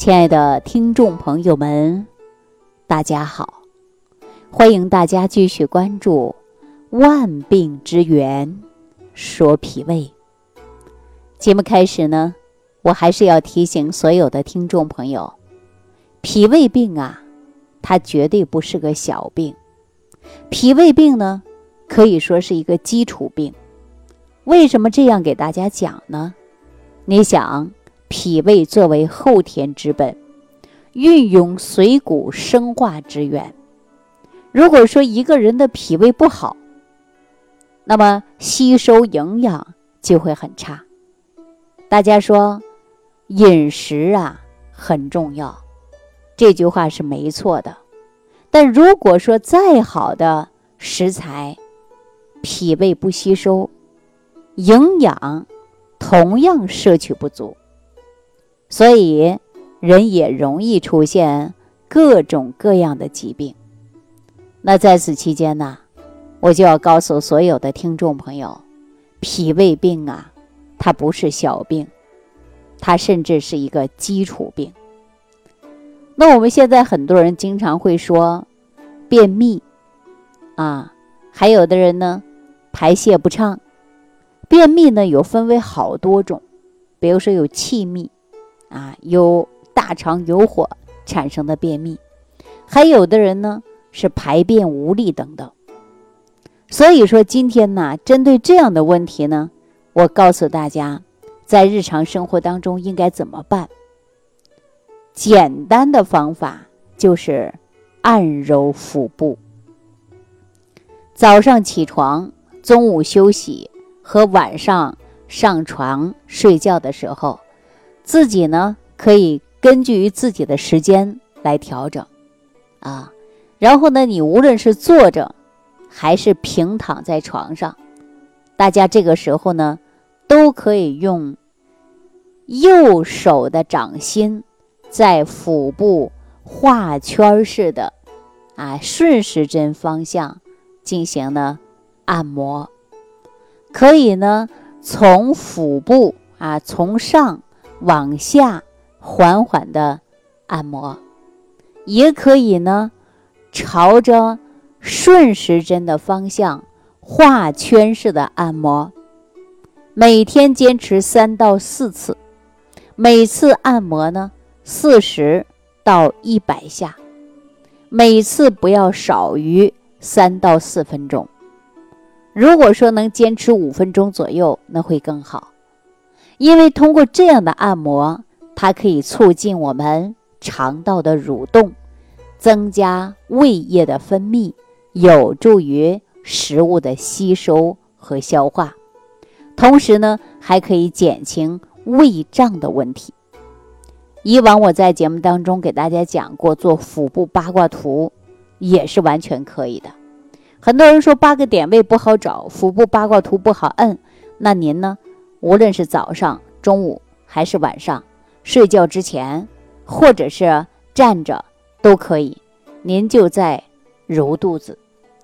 亲爱的听众朋友们，大家好！欢迎大家继续关注《万病之源说脾胃》节目。开始呢，我还是要提醒所有的听众朋友，脾胃病啊，它绝对不是个小病。脾胃病呢，可以说是一个基础病。为什么这样给大家讲呢？你想。脾胃作为后天之本，运用水谷生化之源。如果说一个人的脾胃不好，那么吸收营养就会很差。大家说，饮食啊很重要，这句话是没错的。但如果说再好的食材，脾胃不吸收，营养同样摄取不足。所以，人也容易出现各种各样的疾病。那在此期间呢，我就要告诉所有的听众朋友，脾胃病啊，它不是小病，它甚至是一个基础病。那我们现在很多人经常会说便秘啊，还有的人呢排泄不畅。便秘呢有分为好多种，比如说有气秘。啊，有大肠有火产生的便秘，还有的人呢是排便无力等等。所以说今天呢，针对这样的问题呢，我告诉大家，在日常生活当中应该怎么办？简单的方法就是按揉腹部。早上起床、中午休息和晚上上床睡觉的时候。自己呢，可以根据于自己的时间来调整，啊，然后呢，你无论是坐着，还是平躺在床上，大家这个时候呢，都可以用右手的掌心在腹部画圈似的，啊，顺时针方向进行呢按摩，可以呢从腹部啊从上。往下缓缓的按摩，也可以呢，朝着顺时针的方向画圈式的按摩。每天坚持三到四次，每次按摩呢四十到一百下，每次不要少于三到四分钟。如果说能坚持五分钟左右，那会更好。因为通过这样的按摩，它可以促进我们肠道的蠕动，增加胃液的分泌，有助于食物的吸收和消化。同时呢，还可以减轻胃胀的问题。以往我在节目当中给大家讲过，做腹部八卦图也是完全可以的。很多人说八个点位不好找，腹部八卦图不好摁，那您呢？无论是早上、中午还是晚上，睡觉之前，或者是站着都可以。您就在揉肚子，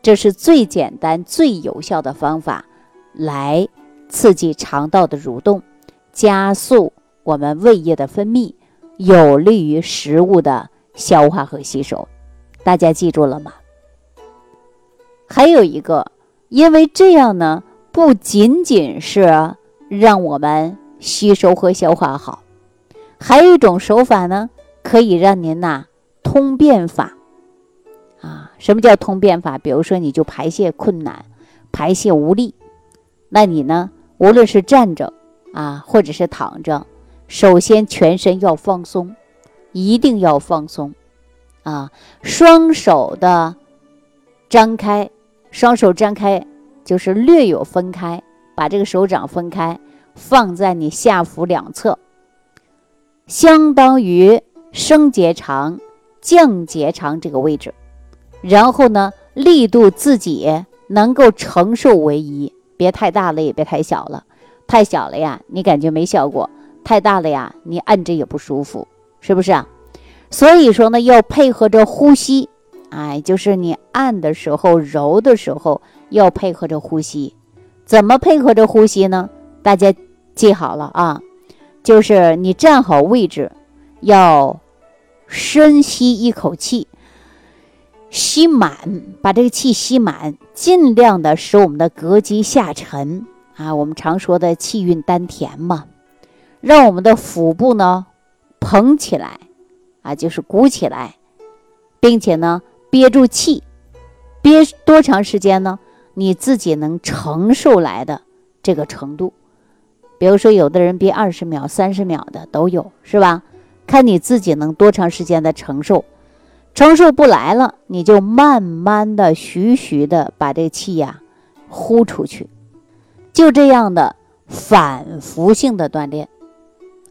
这是最简单、最有效的方法，来刺激肠道的蠕动，加速我们胃液的分泌，有利于食物的消化和吸收。大家记住了吗？还有一个，因为这样呢，不仅仅是。让我们吸收和消化好，还有一种手法呢，可以让您呐通便法啊。什么叫通便法？比如说，你就排泄困难、排泄无力，那你呢，无论是站着啊，或者是躺着，首先全身要放松，一定要放松啊。双手的张开，双手张开就是略有分开。把这个手掌分开，放在你下腹两侧，相当于升结肠、降结肠这个位置。然后呢，力度自己能够承受为宜，别太大了，也别太小了。太小了呀，你感觉没效果；太大了呀，你按着也不舒服，是不是啊？所以说呢，要配合着呼吸，哎，就是你按的时候、揉的时候要配合着呼吸。怎么配合着呼吸呢？大家记好了啊，就是你站好位置，要深吸一口气，吸满，把这个气吸满，尽量的使我们的膈肌下沉啊。我们常说的气运丹田嘛，让我们的腹部呢膨起来啊，就是鼓起来，并且呢憋住气，憋多长时间呢？你自己能承受来的这个程度。比如说，有的人憋二十秒、三十秒的都有，是吧？看你自己能多长时间的承受，承受不来了，你就慢慢的、徐徐的把这气呀呼出去，就这样的反复性的锻炼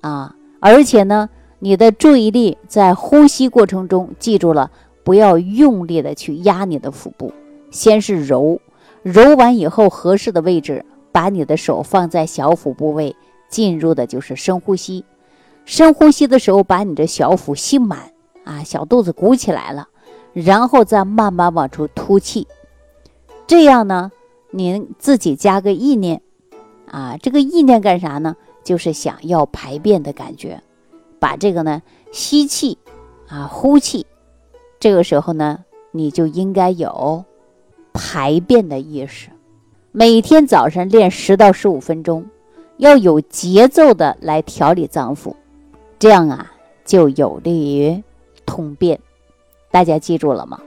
啊！而且呢，你的注意力在呼吸过程中，记住了，不要用力的去压你的腹部，先是揉，揉完以后合适的位置。把你的手放在小腹部位，进入的就是深呼吸。深呼吸的时候，把你的小腹吸满啊，小肚子鼓起来了，然后再慢慢往出吐气。这样呢，您自己加个意念啊，这个意念干啥呢？就是想要排便的感觉。把这个呢，吸气啊，呼气，这个时候呢，你就应该有排便的意识。每天早上练十到十五分钟，要有节奏的来调理脏腑，这样啊就有利于通便。大家记住了吗？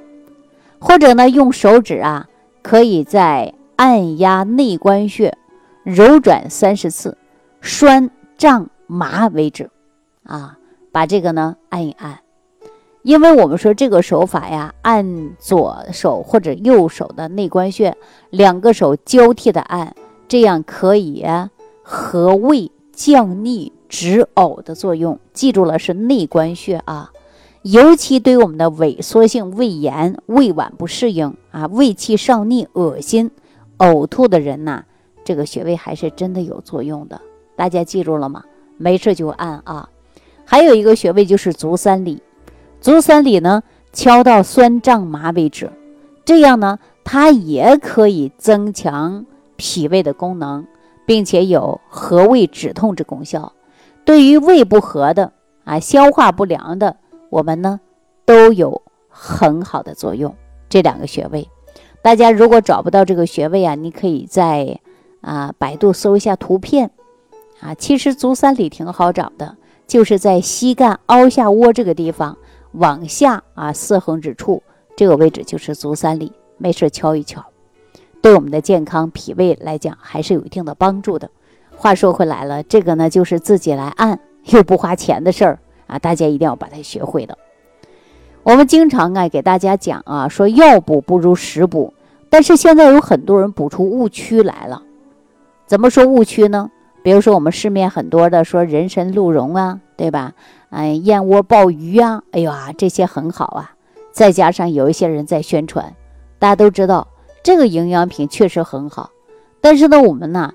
或者呢，用手指啊，可以在按压内关穴，揉转三十次，酸胀麻为止，啊，把这个呢按一按。因为我们说这个手法呀，按左手或者右手的内关穴，两个手交替的按，这样可以和胃降逆止呕的作用。记住了，是内关穴啊。尤其对我们的萎缩性胃炎、胃脘不适应啊、胃气上逆、恶心、呕吐的人呐，这个穴位还是真的有作用的。大家记住了吗？没事就按啊。还有一个穴位就是足三里。足三里呢，敲到酸胀麻为止，这样呢，它也可以增强脾胃的功能，并且有和胃止痛之功效。对于胃不和的啊，消化不良的，我们呢都有很好的作用。这两个穴位，大家如果找不到这个穴位啊，你可以在啊百度搜一下图片啊。其实足三里挺好找的，就是在膝盖凹下窝这个地方。往下啊，四横指处这个位置就是足三里，没事敲一敲，对我们的健康脾胃来讲还是有一定的帮助的。话说回来了，这个呢就是自己来按又不花钱的事儿啊，大家一定要把它学会的。我们经常啊给大家讲啊，说药补不如食补，但是现在有很多人补出误区来了。怎么说误区呢？比如说我们市面很多的说人参鹿茸啊，对吧？哎，燕窝鲍鱼呀，哎呦啊，这些很好啊。再加上有一些人在宣传，大家都知道这个营养品确实很好。但是呢，我们呢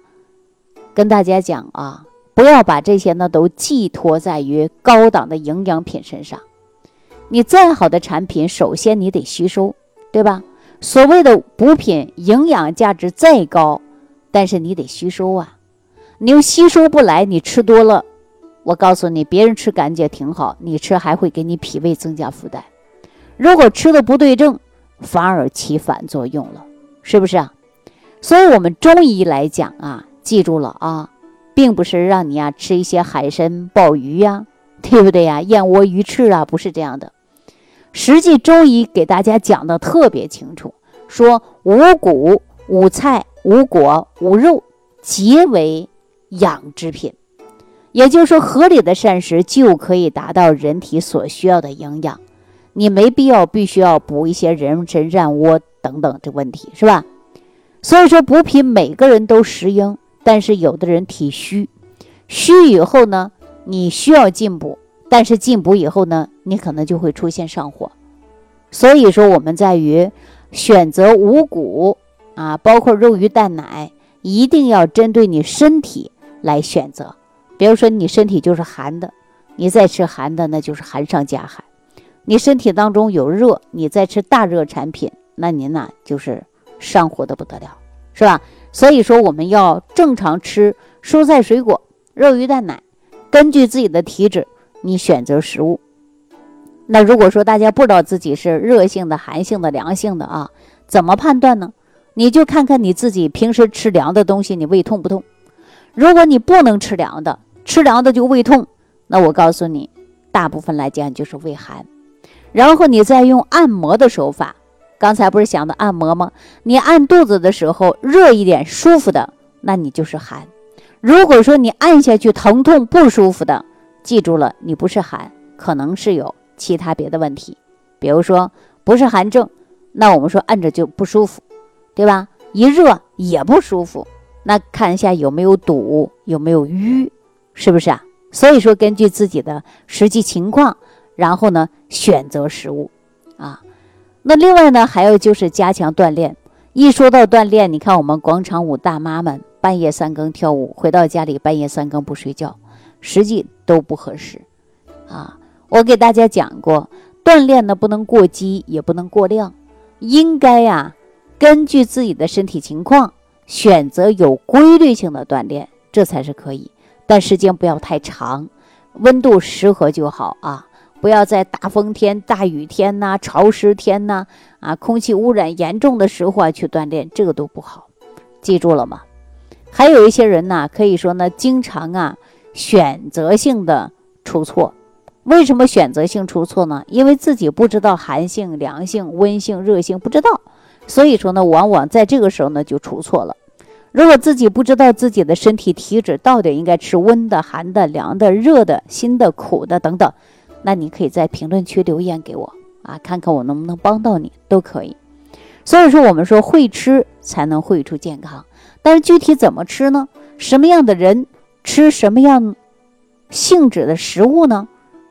跟大家讲啊，不要把这些呢都寄托在于高档的营养品身上。你再好的产品，首先你得吸收，对吧？所谓的补品，营养价值再高，但是你得吸收啊。你又吸收不来，你吃多了。我告诉你，别人吃感觉挺好，你吃还会给你脾胃增加负担。如果吃的不对症，反而起反作用了，是不是啊？所以，我们中医来讲啊，记住了啊，并不是让你啊吃一些海参、鲍鱼呀，对不对呀？燕窝、鱼翅啊，不是这样的。实际中医给大家讲的特别清楚，说五谷、五菜、五果、五肉皆为养之品。也就是说，合理的膳食就可以达到人体所需要的营养，你没必要必须要补一些人参、燕窝等等这问题，是吧？所以说补品每个人都适应，但是有的人体虚，虚以后呢，你需要进补，但是进补以后呢，你可能就会出现上火。所以说，我们在于选择五谷啊，包括肉、鱼、蛋、奶，一定要针对你身体来选择。比如说你身体就是寒的，你再吃寒的，那就是寒上加寒；你身体当中有热，你再吃大热产品，那您呢就是上火的不得了，是吧？所以说我们要正常吃蔬菜水果、肉鱼蛋奶，根据自己的体质你选择食物。那如果说大家不知道自己是热性的、寒性的、凉性的啊，怎么判断呢？你就看看你自己平时吃凉的东西，你胃痛不痛？如果你不能吃凉的，吃凉的就胃痛，那我告诉你，大部分来讲就是胃寒。然后你再用按摩的手法，刚才不是讲的按摩吗？你按肚子的时候热一点、舒服的，那你就是寒。如果说你按下去疼痛不舒服的，记住了，你不是寒，可能是有。其他别的问题，比如说不是寒症，那我们说按着就不舒服，对吧？一热也不舒服，那看一下有没有堵，有没有瘀，是不是啊？所以说根据自己的实际情况，然后呢选择食物啊。那另外呢还有就是加强锻炼。一说到锻炼，你看我们广场舞大妈们半夜三更跳舞，回到家里半夜三更不睡觉，实际都不合适啊。我给大家讲过，锻炼呢不能过激，也不能过量，应该呀根据自己的身体情况选择有规律性的锻炼，这才是可以。但时间不要太长，温度适合就好啊！不要在大风天、大雨天呐、潮湿天呐啊，空气污染严重的时候啊去锻炼，这个都不好。记住了吗？还有一些人呢，可以说呢，经常啊选择性的出错。为什么选择性出错呢？因为自己不知道寒性、凉性、温性、热性，不知道，所以说呢，往往在这个时候呢就出错了。如果自己不知道自己的身体体质到底应该吃温的、寒的、凉的、热的、辛的、苦的等等，那你可以在评论区留言给我啊，看看我能不能帮到你，都可以。所以说，我们说会吃才能会出健康，但是具体怎么吃呢？什么样的人吃什么样性质的食物呢？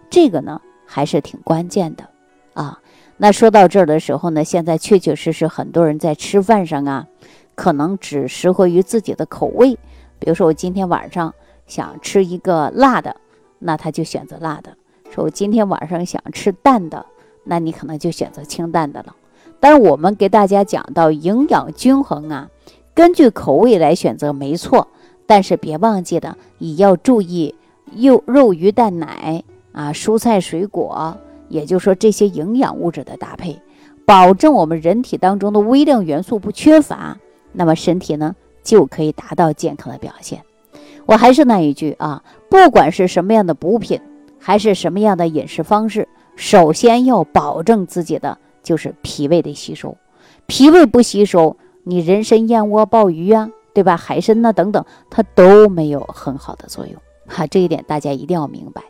这个呢还是挺关键的啊。那说到这儿的时候呢，现在确确实实很多人在吃饭上啊，可能只适合于自己的口味。比如说我今天晚上想吃一个辣的，那他就选择辣的；说我今天晚上想吃淡的，那你可能就选择清淡的了。但是我们给大家讲到营养均衡啊，根据口味来选择没错，但是别忘记了也要注意肉肉鱼蛋奶。啊，蔬菜水果，也就是说这些营养物质的搭配，保证我们人体当中的微量元素不缺乏，那么身体呢就可以达到健康的表现。我还是那一句啊，不管是什么样的补品，还是什么样的饮食方式，首先要保证自己的就是脾胃的吸收。脾胃不吸收，你人参、燕窝、鲍鱼啊，对吧？海参呐等等，它都没有很好的作用。哈，这一点大家一定要明白。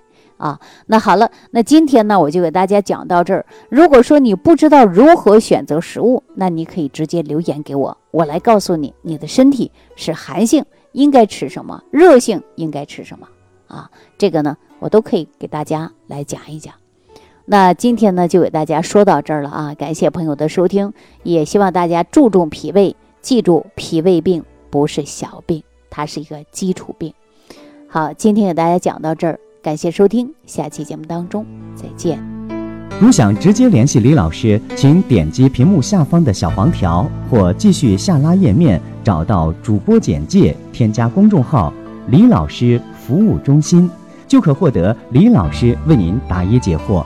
啊，那好了，那今天呢，我就给大家讲到这儿。如果说你不知道如何选择食物，那你可以直接留言给我，我来告诉你，你的身体是寒性应该吃什么，热性应该吃什么啊？这个呢，我都可以给大家来讲一讲。那今天呢，就给大家说到这儿了啊，感谢朋友的收听，也希望大家注重脾胃，记住脾胃病不是小病，它是一个基础病。好，今天给大家讲到这儿。感谢收听，下期节目当中再见。如想直接联系李老师，请点击屏幕下方的小黄条，或继续下拉页面找到主播简介，添加公众号“李老师服务中心”，就可获得李老师为您答疑解惑。